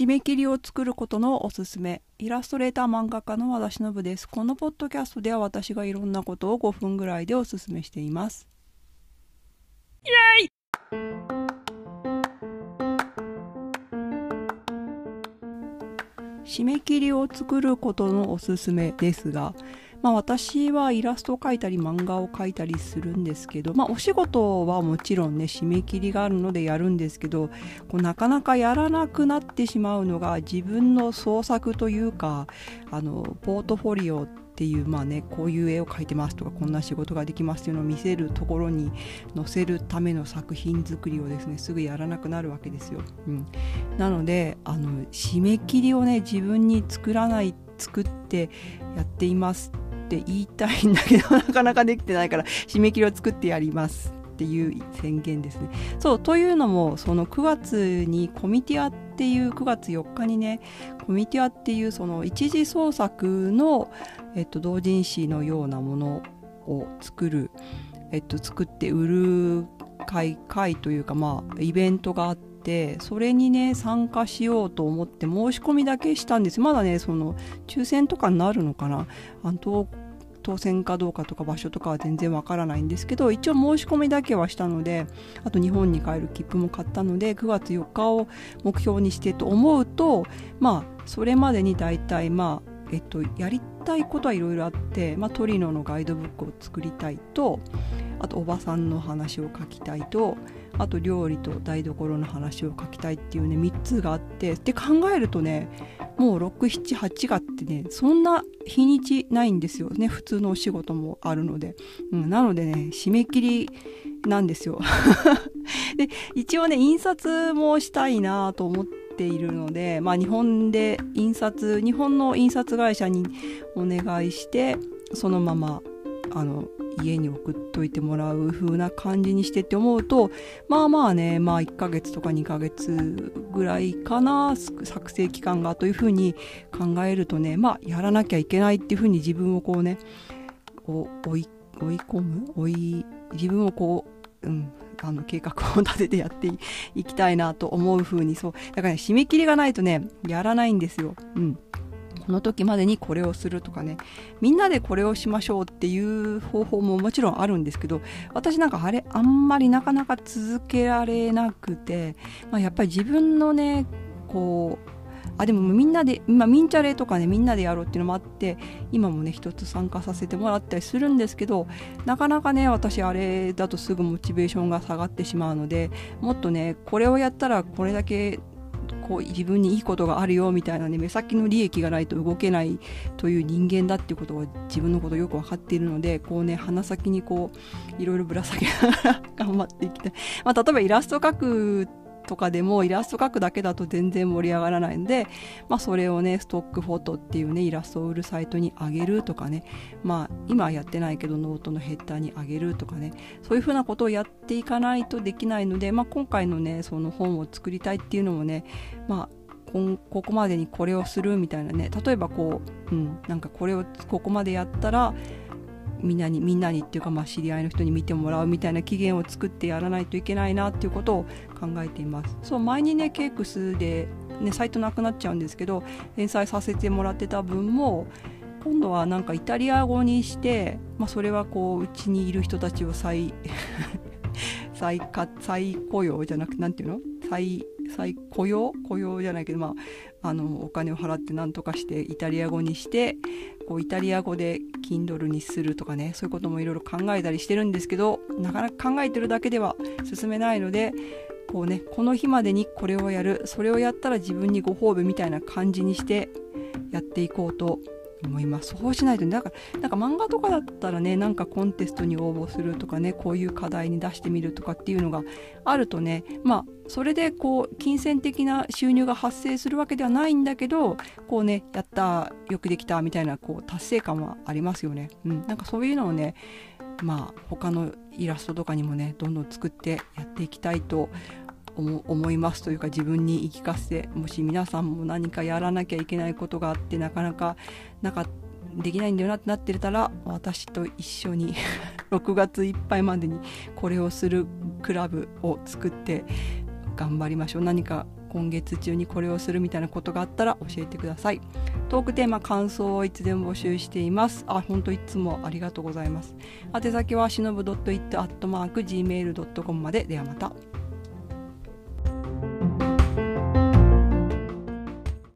締め切りを作ることのおすすめ。イラストレーター漫画家の和田忍です。このポッドキャストでは私がいろんなことを5分ぐらいでおすすめしています。イエイ！締め切りを作ることのおすすめですがまあ、私はイラストを描いたり漫画を描いたりするんですけど、まあ、お仕事はもちろんね締め切りがあるのでやるんですけどこうなかなかやらなくなってしまうのが自分の創作というかあのポートフォリオっていうまあねこういう絵を描いてますとかこんな仕事ができますっていうのを見せるところに載せるための作品作りをですねすぐやらなくなるわけですよ。うん、なのであの締め切りをね自分に作らない作ってやっていますって言いたいんだけどなかなかできてないから締め切りを作ってやりますっていう宣言ですね。そうというのもその9月にコミティアっていう9月4日にねコミティアっていうその一次創作の、えっと、同人誌のようなものを作る、えっと、作って売る会会というかまあイベントがあって。それにね参加しようと思って申し込みだけしたんですまだねその抽選とかになるのかなあの当選かどうかとか場所とかは全然わからないんですけど一応申し込みだけはしたのであと日本に帰る切符も買ったので9月4日を目標にしてと思うとまあそれまでに大体まあえっとやりたいことはいろいろあって、まあ、トリノのガイドブックを作りたいとあとおばさんの話を書きたいとあと料理と台所の話を書きたいっていうね3つがあってで考えるとねもう678月ってねそんな日にちないんですよね。普通のお仕事もあるので、うん、なのでね締め切りなんですよ。で一応ね印刷もしたいなと思っているので、まあ、日本で印刷日本の印刷会社にお願いしてそのままあの家に送っといてもらう風な感じにしてって思うとまあまあねまあ1ヶ月とか2ヶ月ぐらいかな作成期間がというふうに考えるとねまあやらなきゃいけないっていうふうに自分をこうね追い追い込む追い自分をこう、うん、あの計画を立ててやっていきたいなと思う風にそうだからね締め切りがないとねやらないんですよ。うんこの時までにこれをするとかねみんなでこれをしましょうっていう方法ももちろんあるんですけど私なんかあれあんまりなかなか続けられなくて、まあ、やっぱり自分のねこうあでもみんなで今ミンチャレとかねみんなでやろうっていうのもあって今もね一つ参加させてもらったりするんですけどなかなかね私あれだとすぐモチベーションが下がってしまうのでもっとねこれをやったらこれだけこう自分にいいことがあるよみたいなね目先の利益がないと動けないという人間だっていうことが自分のことよく分かっているのでこうね鼻先にこういろいろぶら下げながら 頑張っていきたい、まあ、例えばイラスト描くとかでもイラスト描くだけだと全然盛り上がらないので、まあ、それをねストックフォトっていうねイラストを売るサイトにあげるとかねまあ今はやってないけどノートのヘッダーにあげるとかねそういうふうなことをやっていかないとできないので、まあ、今回のねその本を作りたいっていうのもねまあここまでにこれをするみたいなね例えばこう、うん、なんかこれをここまでやったらみんなにみんなにっていうかまあ知り合いの人に見てもらうみたいな期限を作ってやらないといけないなっていうことを考えています。そう前にねケークスで、ね、サイトなくなっちゃうんですけど連載させてもらってた分も今度はなんかイタリア語にして、まあ、それはこううちにいる人たちを再 再再雇用じゃなくて何て言うの？再再雇用？雇用じゃないけど、まあ、あのお金を払って何とかしてイタリア語にしてこうイタリア語で Kindle にするとかねそういうこともいろいろ考えたりしてるんですけどなかなか考えてるだけでは進めないのでこうねこの日までにこれをやるそれをやったら自分にご褒美みたいな感じにしてやっていこうと思います。そうしないとなんからなんか漫画とかだったらねなんかコンテストに応募するとかねこういう課題に出してみるとかっていうのがあるとねまあそれでこう金銭的な収入が発生するわけではないんだけどこうねやったよくできたみたいなこう達成感はありますよね、うん、なんかそういうのをねまあ他のイラストとかにもねどんどん作ってやっていきたいと思いますというか自分に言い聞かせてもし皆さんも何かやらなきゃいけないことがあってなかなかなかできないんだよなってなってたら私と一緒に 6月いっぱいまでにこれをするクラブを作って頑張りましょう。何か今月中にこれをするみたいなことがあったら教えてください。トークテーマ感想をいつでも募集しています。あ本当いつもありがとうございます。宛先はしのぶ .it.gmail.com まで。ではまた。